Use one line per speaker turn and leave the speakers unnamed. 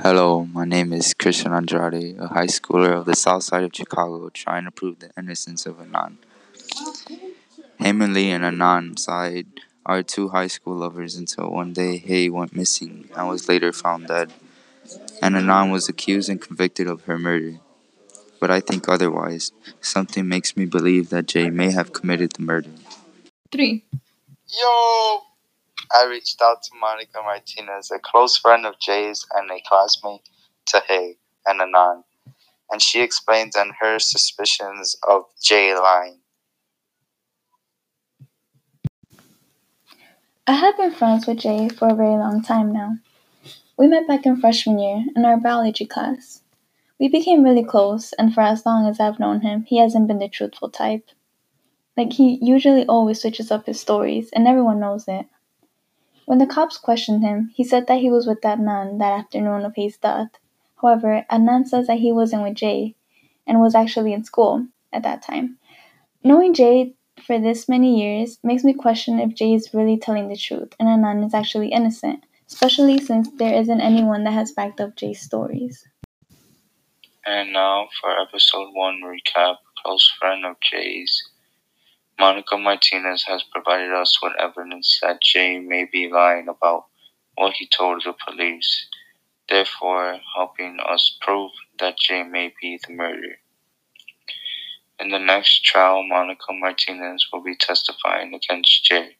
Hello, my name is Christian Andrade, a high schooler of the south side of Chicago trying to prove the innocence of Adnan. Hae-Min Lee and Adnan Syed are two high school lovers until one day Hae went missing and was later found dead, and Adnan was accused and convicted of her murder. But I think otherwise. Something makes me believe that Jay may have committed the murder.
3.
Yo! I reached out to Monica Martinez, a close friend of Jay's and a classmate to Hae and Adnan, and she explains on her suspicions of Jay lying.
I have been friends with Jay for a very long time now. We met back in freshman year in our biology class. We became really close, and for as long as I've known him, he hasn't been the truthful type. Like, he usually always switches up his stories, and everyone knows it. When the cops questioned him, he said that he was with Adnan that afternoon of Hae's death. However, Adnan says that he wasn't with Jay and was actually in school at that time. Knowing Jay for this many years makes me question if Jay is really telling the truth and Adnan is actually innocent, especially since there isn't anyone that has backed up Jay's stories.
And now for episode 1 recap Close friend of Jay's Monica Martinez has provided us with evidence that Jay may be lying about what he told the police, therefore helping us prove that Jay may be the murderer. In the next trial, Monica Martinez will be testifying against Jay.